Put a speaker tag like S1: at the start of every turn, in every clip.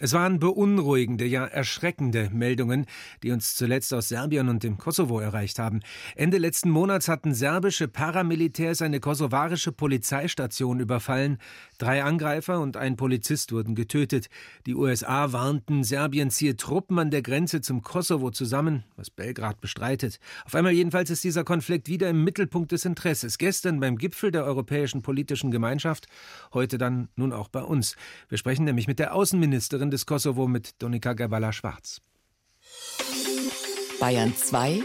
S1: Es waren beunruhigende, ja erschreckende Meldungen, die uns zuletzt aus Serbien und dem Kosovo erreicht haben. Ende letzten Monats hatten serbische Paramilitärs eine kosovarische Polizeistation überfallen. Drei Angreifer und ein Polizist wurden getötet. Die USA warnten, Serbien ziehe Truppen an der Grenze zum Kosovo zusammen, was Belgrad bestreitet. Auf einmal jedenfalls ist dieser Konflikt wieder im Mittelpunkt des Interesses. Gestern beim Gipfel der Europäischen Politischen Gemeinschaft, heute dann nun auch bei uns. Wir sprechen nämlich mit der Außenministerin Außenministerin des Kosovo mit Donika Gabala-Schwarz.
S2: Bayern 2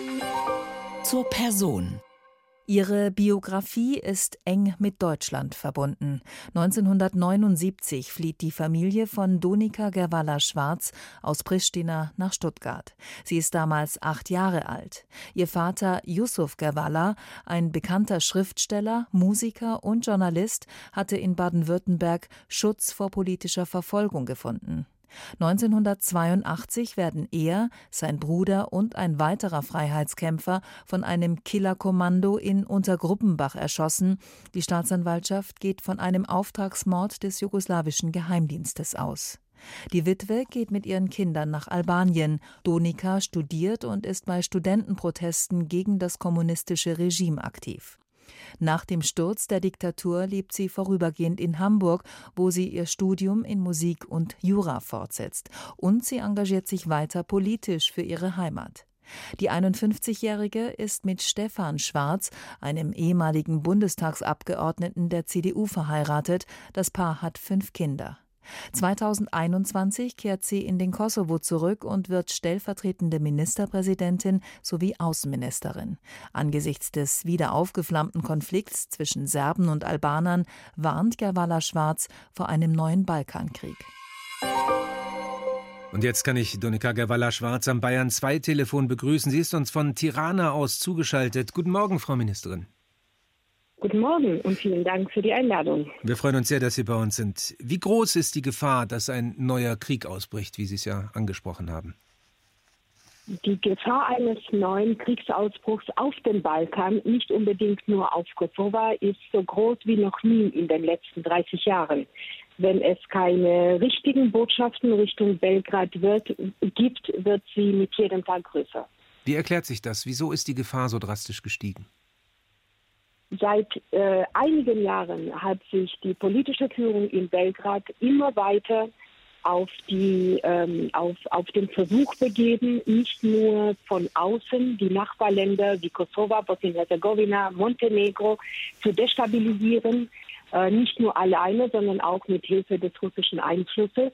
S2: zur Person.
S3: Ihre Biografie ist eng mit Deutschland verbunden. 1979 flieht die Familie von Donika Gerwalla Schwarz aus Pristina nach Stuttgart. Sie ist damals acht Jahre alt. Ihr Vater Yusuf Gerwalla, ein bekannter Schriftsteller, Musiker und Journalist, hatte in Baden-Württemberg Schutz vor politischer Verfolgung gefunden. 1982 werden er, sein Bruder und ein weiterer Freiheitskämpfer von einem Killerkommando in Untergruppenbach erschossen. Die Staatsanwaltschaft geht von einem Auftragsmord des jugoslawischen Geheimdienstes aus. Die Witwe geht mit ihren Kindern nach Albanien. Donika studiert und ist bei Studentenprotesten gegen das kommunistische Regime aktiv. Nach dem Sturz der Diktatur lebt sie vorübergehend in Hamburg, wo sie ihr Studium in Musik und Jura fortsetzt. Und sie engagiert sich weiter politisch für ihre Heimat. Die 51-Jährige ist mit Stefan Schwarz, einem ehemaligen Bundestagsabgeordneten der CDU, verheiratet. Das Paar hat fünf Kinder. 2021 kehrt sie in den Kosovo zurück und wird stellvertretende Ministerpräsidentin sowie Außenministerin. Angesichts des wieder aufgeflammten Konflikts zwischen Serben und Albanern warnt Gerwalla Schwarz vor einem neuen Balkankrieg.
S1: Und jetzt kann ich Donika Gerwalla Schwarz am Bayern 2 Telefon begrüßen. Sie ist uns von Tirana aus zugeschaltet. Guten Morgen, Frau Ministerin.
S4: Guten Morgen und vielen Dank für die Einladung.
S1: Wir freuen uns sehr, dass Sie bei uns sind. Wie groß ist die Gefahr, dass ein neuer Krieg ausbricht, wie Sie es ja angesprochen haben?
S4: Die Gefahr eines neuen Kriegsausbruchs auf dem Balkan, nicht unbedingt nur auf Kosovo, ist so groß wie noch nie in den letzten 30 Jahren. Wenn es keine richtigen Botschaften Richtung Belgrad wird, gibt, wird sie mit jedem Tag größer.
S1: Wie erklärt sich das? Wieso ist die Gefahr so drastisch gestiegen?
S4: Seit äh, einigen Jahren hat sich die politische Führung in Belgrad immer weiter auf, die, ähm, auf, auf den Versuch begeben, nicht nur von außen die Nachbarländer wie Kosovo, Bosnien-Herzegowina, Montenegro zu destabilisieren, äh, nicht nur alleine, sondern auch mit Hilfe des russischen Einflusses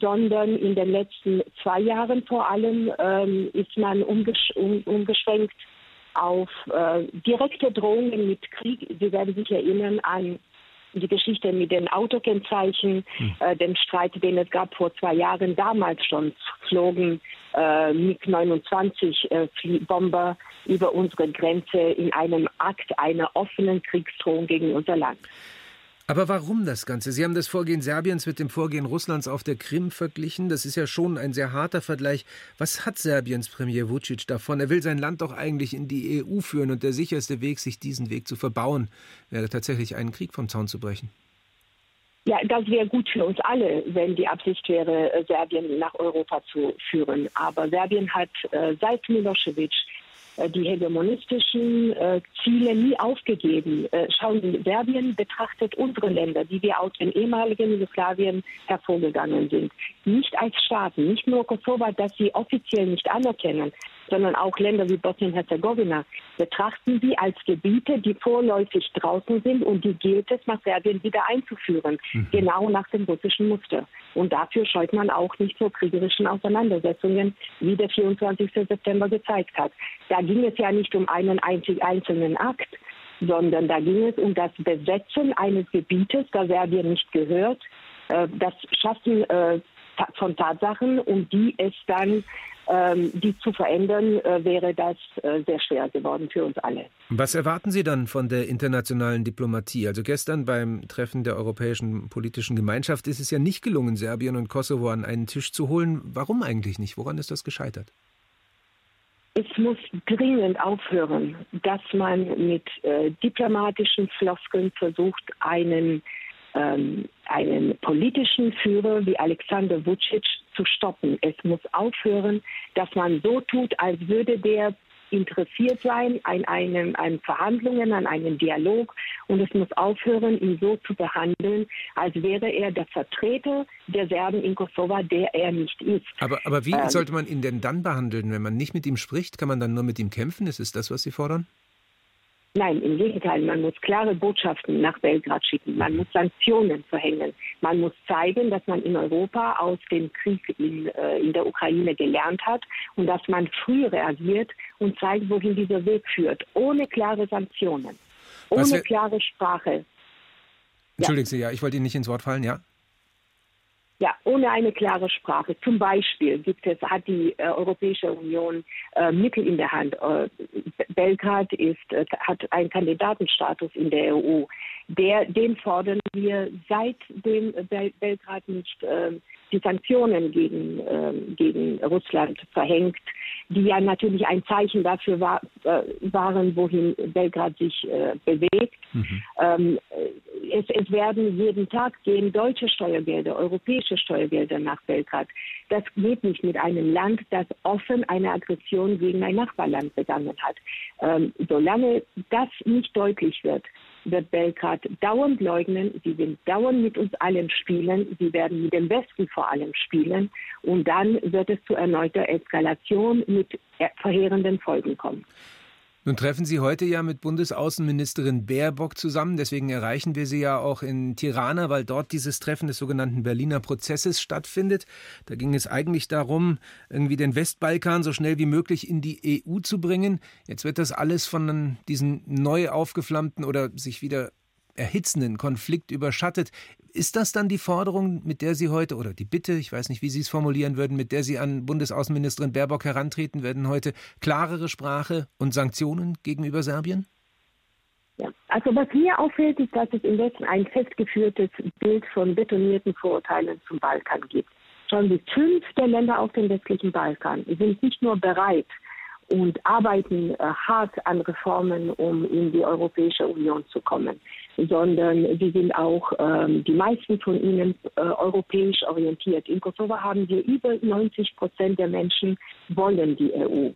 S4: sondern in den letzten zwei Jahren vor allem ähm, ist man umgesch um, umgeschwenkt auf äh, direkte Drohungen mit Krieg. Sie werden sich erinnern an die Geschichte mit den Autokennzeichen, hm. äh, den Streit, den es gab vor zwei Jahren. Damals schon flogen äh, MiG-29 äh, Bomber über unsere Grenze in einem Akt einer offenen Kriegsdrohung gegen unser Land.
S1: Aber warum das Ganze? Sie haben das Vorgehen Serbiens mit dem Vorgehen Russlands auf der Krim verglichen. Das ist ja schon ein sehr harter Vergleich. Was hat Serbiens Premier Vucic davon? Er will sein Land doch eigentlich in die EU führen und der sicherste Weg, sich diesen Weg zu verbauen, wäre tatsächlich einen Krieg vom Zaun zu brechen.
S4: Ja, das wäre gut für uns alle, wenn die Absicht wäre, Serbien nach Europa zu führen. Aber Serbien hat äh, seit Milosevic äh, die hegemonistischen äh, Ziele nie aufgegeben. Äh, schauen Sie, Serbien betrachtet unsere Länder, die wir aus dem ehemaligen Jugoslawien hervorgegangen sind, nicht als Staaten, nicht nur Kosovo, das sie offiziell nicht anerkennen, sondern auch Länder wie Bosnien-Herzegowina, betrachten sie als Gebiete, die vorläufig draußen sind und die gilt es nach Serbien wieder einzuführen, mhm. genau nach dem russischen Muster. Und dafür scheut man auch nicht vor kriegerischen Auseinandersetzungen, wie der 24. September gezeigt hat. Da ging es ja nicht um einen einzelnen Akt, sondern da ging es um das Besetzen eines Gebietes, da Serbien nicht gehört, äh, das Schaffen äh, von Tatsachen, um die es dann ähm, die zu verändern, äh, wäre das äh, sehr schwer geworden für uns alle.
S1: Was erwarten Sie dann von der internationalen Diplomatie? Also gestern beim Treffen der Europäischen Politischen Gemeinschaft ist es ja nicht gelungen, Serbien und Kosovo an einen Tisch zu holen. Warum eigentlich nicht? Woran ist das gescheitert?
S4: es muss dringend aufhören, dass man mit äh, diplomatischen Floskeln versucht, einen, ähm, einen politischen Führer wie Alexander Vucic zu stoppen. Es muss aufhören, dass man so tut, als würde der interessiert sein an, einem, an Verhandlungen, an einem Dialog. Und es muss aufhören, ihn so zu behandeln, als wäre er der Vertreter der Serben in Kosovo, der er nicht ist.
S1: Aber, aber wie ähm, sollte man ihn denn dann behandeln, wenn man nicht mit ihm spricht? Kann man dann nur mit ihm kämpfen? Ist es das, was Sie fordern?
S4: Nein, im Gegenteil, man muss klare Botschaften nach Belgrad schicken, man muss Sanktionen verhängen, man muss zeigen, dass man in Europa aus dem Krieg in, äh, in der Ukraine gelernt hat und dass man früh reagiert und zeigt, wohin dieser Weg führt, ohne klare Sanktionen, ohne klare Sprache.
S1: Entschuldigen Sie, ja, ich wollte Ihnen nicht ins Wort fallen, ja?
S4: Ja, ohne eine klare Sprache. Zum Beispiel gibt es, hat die äh, Europäische Union äh, Mittel in der Hand. Äh, Belgrad ist, äh, hat einen Kandidatenstatus in der EU. Der, den fordern wir seitdem Bel Belgrad nicht ähm, die Sanktionen gegen, ähm, gegen Russland verhängt, die ja natürlich ein Zeichen dafür war, äh, waren, wohin Belgrad sich äh, bewegt. Mhm. Ähm, es, es, werden jeden Tag gehen deutsche Steuergelder, europäische Steuergelder nach Belgrad. Das geht nicht mit einem Land, das offen eine Aggression gegen ein Nachbarland begangen hat. Ähm, solange das nicht deutlich wird, wird Belgrad dauernd leugnen, sie will dauernd mit uns allen spielen, sie werden mit dem Westen vor allem spielen. Und dann wird es zu erneuter Eskalation mit verheerenden Folgen kommen.
S1: Nun treffen Sie heute ja mit Bundesaußenministerin Baerbock zusammen. Deswegen erreichen wir Sie ja auch in Tirana, weil dort dieses Treffen des sogenannten Berliner Prozesses stattfindet. Da ging es eigentlich darum, irgendwie den Westbalkan so schnell wie möglich in die EU zu bringen. Jetzt wird das alles von diesen neu aufgeflammten oder sich wieder erhitzenden Konflikt überschattet. Ist das dann die Forderung, mit der Sie heute, oder die Bitte, ich weiß nicht, wie Sie es formulieren würden, mit der Sie an Bundesaußenministerin Baerbock herantreten werden heute, klarere Sprache und Sanktionen gegenüber Serbien?
S4: Ja, also was mir auffällt, ist, dass es im Westen ein festgeführtes Bild von betonierten Vorurteilen zum Balkan gibt. Schon die fünf der Länder auf dem westlichen Balkan sind nicht nur bereit, und arbeiten äh, hart an Reformen, um in die Europäische Union zu kommen, sondern sie sind auch, ähm, die meisten von ihnen, äh, europäisch orientiert. In Kosovo haben wir über 90 Prozent der Menschen wollen die EU.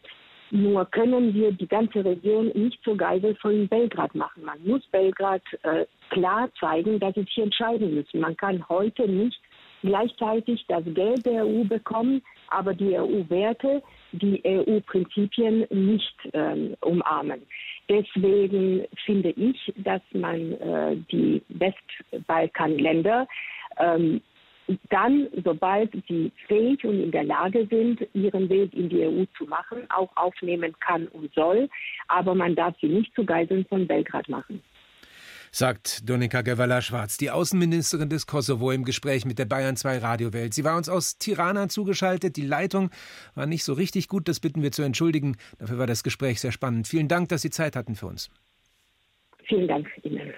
S4: Nur können wir die ganze Region nicht zur Geisel von Belgrad machen. Man muss Belgrad äh, klar zeigen, dass sie sich entscheiden müssen. Man kann heute nicht gleichzeitig das Geld der EU bekommen, aber die EU-Werte, die EU-Prinzipien nicht ähm, umarmen. Deswegen finde ich, dass man äh, die Westbalkanländer ähm, dann, sobald sie fähig und in der Lage sind, ihren Weg in die EU zu machen, auch aufnehmen kann und soll. Aber man darf sie nicht zu Geiseln von Belgrad machen
S1: sagt Donika Gevala-Schwarz, die Außenministerin des Kosovo im Gespräch mit der Bayern 2 Radiowelt. Sie war uns aus Tirana zugeschaltet. Die Leitung war nicht so richtig gut, das bitten wir zu entschuldigen. Dafür war das Gespräch sehr spannend. Vielen Dank, dass Sie Zeit hatten für uns.
S4: Vielen Dank Ihnen.